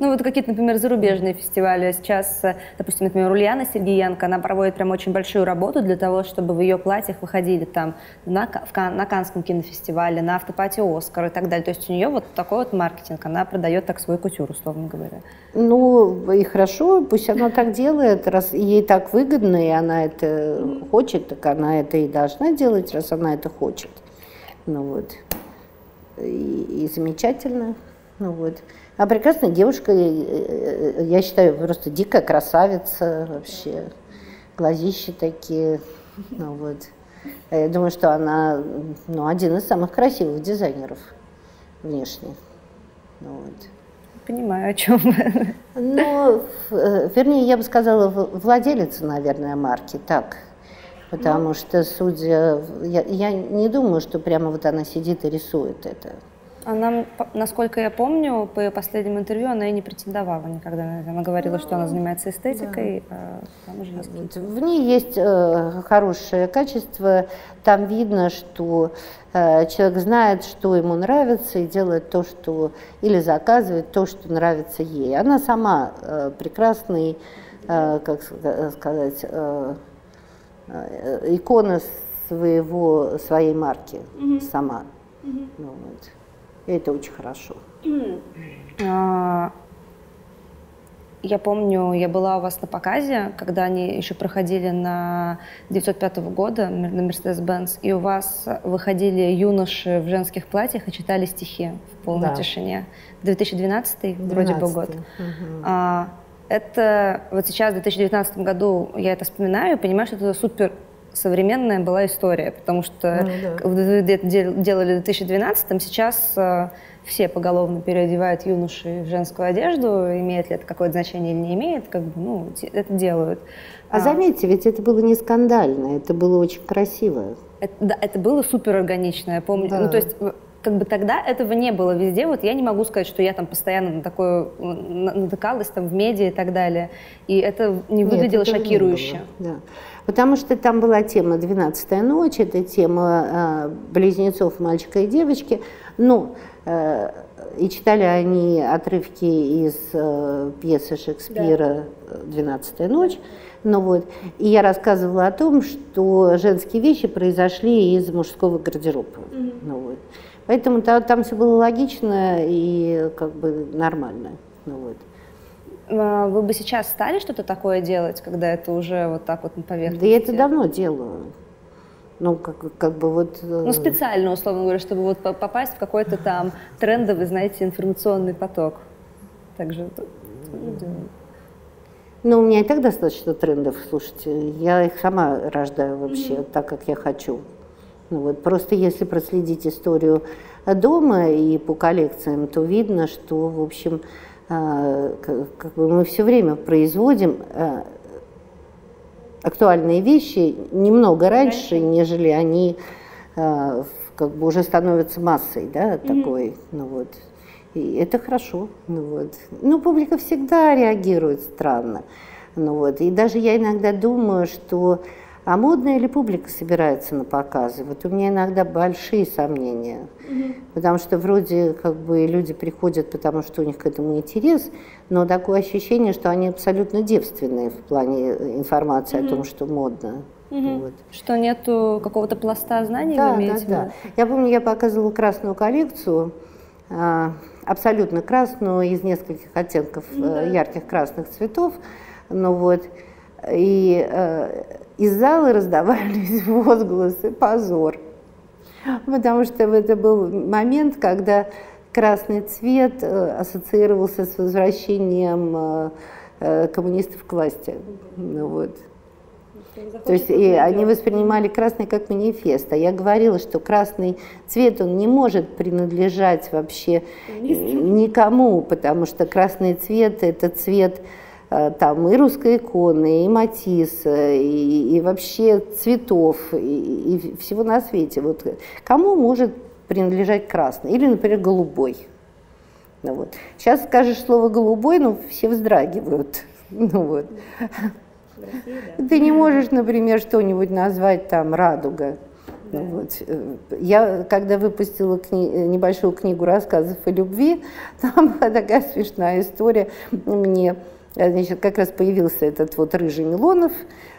Ну, вот какие-то, например, зарубежные фестивали. Сейчас, э, допустим, например, Ульяна Сергеенко, она проводит прям очень большую работу для того, чтобы в ее платьях выходили там на, в, на Канском кинофестивале, на автопате Оскар и так далее. То есть у нее вот такой вот маркетинг, она продает так свой кутюр, условно говоря. Ну, и хорошо, пусть она так делает, раз ей так выгодно, и она это хочет, так она это и должна делать, раз она это хочет. Ну вот и, и замечательно. Ну, вот. А прекрасная девушка, я считаю, просто дикая красавица вообще. Глазищи такие. Ну, вот. А я думаю, что она ну, один из самых красивых дизайнеров внешне. Ну, вот. Понимаю, о чем вы. Ну, вернее, я бы сказала, владелица, наверное, марки, так. Потому ну, что, судя, я, я не думаю, что прямо вот она сидит и рисует это. Она, насколько я помню, по ее последнему интервью она и не претендовала никогда на это. Она говорила, что она занимается эстетикой. Да. А там уже есть в ней есть э, хорошее качество. Там видно, что э, человек знает, что ему нравится, и делает то, что или заказывает то, что нравится ей. Она сама э, прекрасный, э, как сказать. Э, Э, икона своего, своей марки угу. сама. Угу. Ну, вот. И это очень хорошо. А, я помню, я была у вас на показе, когда они еще проходили на 905 года на Mercedes-Benz, и у вас выходили юноши в женских платьях и читали стихи в полной да. тишине. 2012 12 вроде бы год. Угу. А, это вот сейчас, в 2019 году, я это вспоминаю и понимаю, что это супер современная была история, потому что ну, да. это делали в 2012 сейчас э, все поголовно переодевают юноши в женскую одежду, имеет ли это какое-то значение или не имеет, как бы, ну, это делают. А, а заметьте, ведь это было не скандально, это было очень красиво. Это, да, это было супер органично, я помню. Да. Ну, то есть как бы тогда этого не было везде. Вот я не могу сказать, что я там постоянно на такое натыкалась там в медиа и так далее. И это не выглядело Нет, шокирующе. Не было, да. Потому что там была тема «Двенадцатая ночь», это тема э, близнецов мальчика и девочки. Ну, э, и читали они отрывки из э, пьесы Шекспира «Двенадцатая ночь». Ну вот, и я рассказывала о том, что женские вещи произошли из мужского гардероба. Mm-hmm. Ну вот. Поэтому там, там все было логично и как бы нормально. Ну, вот. А вы бы сейчас стали что-то такое делать, когда это уже вот так вот на поверхности? Да я это давно делаю. Ну, как, как бы вот... Э, ну, специально, условно говоря, чтобы вот попасть в какой-то там трендовый, знаете, информационный поток. Также ну, у меня и так достаточно трендов, слушайте. Я их сама рождаю вообще mm-hmm. так, как я хочу. Ну, вот, просто если проследить историю дома и по коллекциям, то видно, что, в общем, как бы мы все время производим а, актуальные вещи немного раньше, нежели они а, как бы уже становится массой, да, такой, ну вот. И это хорошо, ну вот. Ну, публика всегда реагирует странно, ну вот. И даже я иногда думаю, что а модная ли публика собирается на показы? Вот у меня иногда большие сомнения. Угу. Потому что вроде как бы люди приходят, потому что у них к этому интерес, но такое ощущение, что они абсолютно девственные в плане информации угу. о том, что модно. Угу. Вот. Что нету какого-то пласта знаний, да, вы имеете да, да. Я помню, я показывала красную коллекцию, а, абсолютно красную, из нескольких оттенков да. Э, ярких красных цветов. Ну вот, и э, из зала *laughs* раздавались возгласы «позор». Потому что это был момент, когда красный цвет э, ассоциировался с возвращением э, э, коммунистов к власти. Ну, вот. То есть и они воспринимали красный как манифест. А я говорила, что красный цвет, он не может принадлежать вообще никому, потому что красный цвет – это цвет Э, там и русской иконы, и Матисса, э, и, и вообще цветов, и, и всего на свете. Вот кому может принадлежать красный? Или, например, голубой? Ну, вот. Сейчас скажешь слово «голубой», ну, все вздрагивают. *laughs* Ну, вот. Ты не можешь, например, что-нибудь назвать там «радуга». Ну, вот. Э, я, когда выпустила кни небольшую книгу рассказов о любви, *laughs* там такая смешная история мне Э, значит, как раз появился этот вот рыжий Милонов,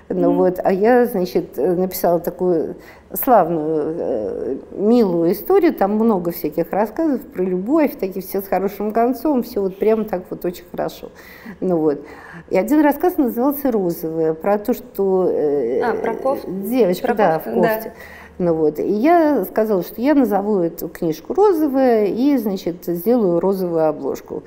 ну mm вот, а я, значит, написала такую славную, э, милую историю, там много всяких рассказов про любовь, такие все с хорошим концом, все вот прямо так вот очень хорошо. Ну вот. И один рассказ назывался «Розовая», про то, что... Э, а, про кофту? Девочка, про да, кофту, в кофте. Да. Ну вот, и я сказала, что я назову эту книжку розовая и, значит, сделаю розовую обложку.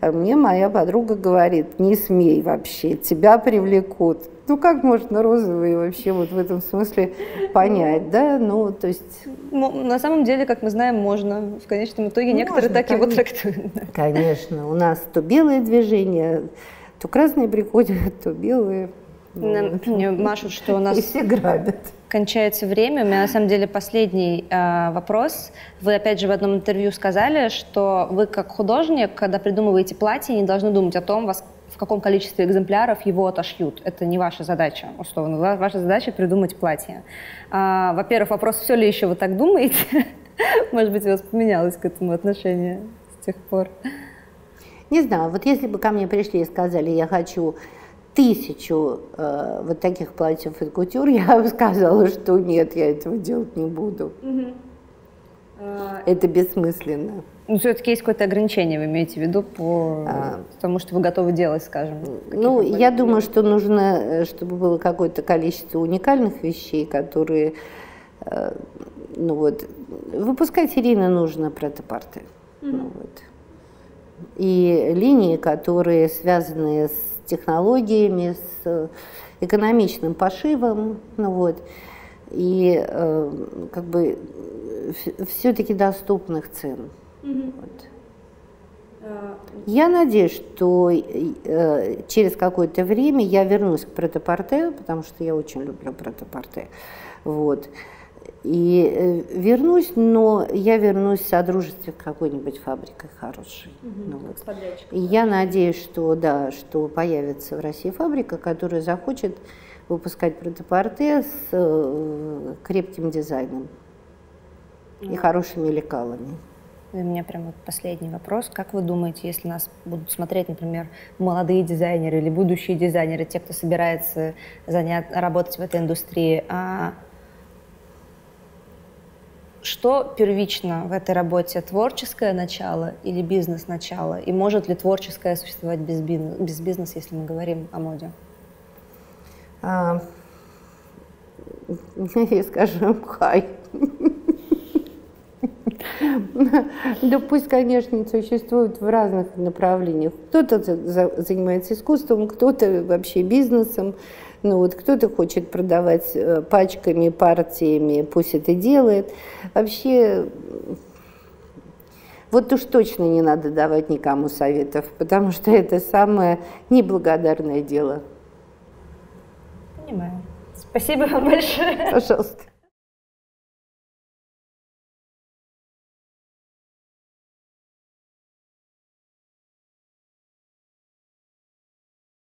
А мне моя подруга говорит, не смей вообще, тебя привлекут. Ну как можно розовые вообще вот в этом смысле понять, да? Ну, то есть... Ну, на самом деле, как мы знаем, можно. В конечном итоге некоторые так конечно. его трактуют. Конечно. У нас то белое движение, то красные приходят, то белые. Нам, машут, что у нас... И все грабят. Кончается время. У меня на самом деле последний э, вопрос. Вы опять же в одном интервью сказали, что вы как художник, когда придумываете платье, не должны думать о том, вас, в каком количестве экземпляров его отошьют. Это не ваша задача, условно. Ваша задача придумать платье. Э, во-первых, вопрос, все ли еще вы так думаете? *laughs* Может быть, у вас поменялось к этому отношение с тех пор? Не знаю. Вот если бы ко мне пришли и сказали, я хочу тысячу э, вот таких платьев и кутюр, *laughs* я бы сказала, что нет, я этого делать не буду. Угу. Это бессмысленно. Ну, все-таки есть какое-то ограничение, вы имеете в виду, по а, тому, что вы готовы делать, скажем? Ну, я думаю, что нужно, э, чтобы было какое-то количество уникальных вещей, которые, э, ну вот, выпускать серийно нужно протопарты. Mm-hmm. Ну, вот. И линии, которые связаны с технологиями, с э, экономичным пошивом, ну вот, и э, как бы все-таки доступных цен. Mm-hmm. Вот. А, я надеюсь, что э, через какое-то время я вернусь к протопорте, потому что я очень люблю протопорте. Вот. И э, вернусь, но я вернусь в содружестве какой-нибудь фабрикой хорошей. Угу, ну, вот. И я надеюсь, что да, что появится в России фабрика, которая захочет выпускать протопорте с э, крепким дизайном и хорошими лекалами. У меня прям вот последний вопрос. Как вы думаете, если нас будут смотреть, например, молодые дизайнеры или будущие дизайнеры, те, кто собирается занять, работать в этой индустрии, а что первично в этой работе? Творческое начало или бизнес-начало? И может ли творческое существовать без, бизнес, без бизнеса, если мы говорим о моде? А, *laughs* я скажу хай. Да пусть, конечно, существует в разных направлениях. Кто-то занимается искусством, кто-то вообще бизнесом, ну вот кто-то хочет продавать э, пачками, партиями, пусть это делает. Вообще, вот уж точно не надо давать никому советов, потому что это самое неблагодарное дело. Понимаю. Спасибо вам *laughs* большое. Пожалуйста.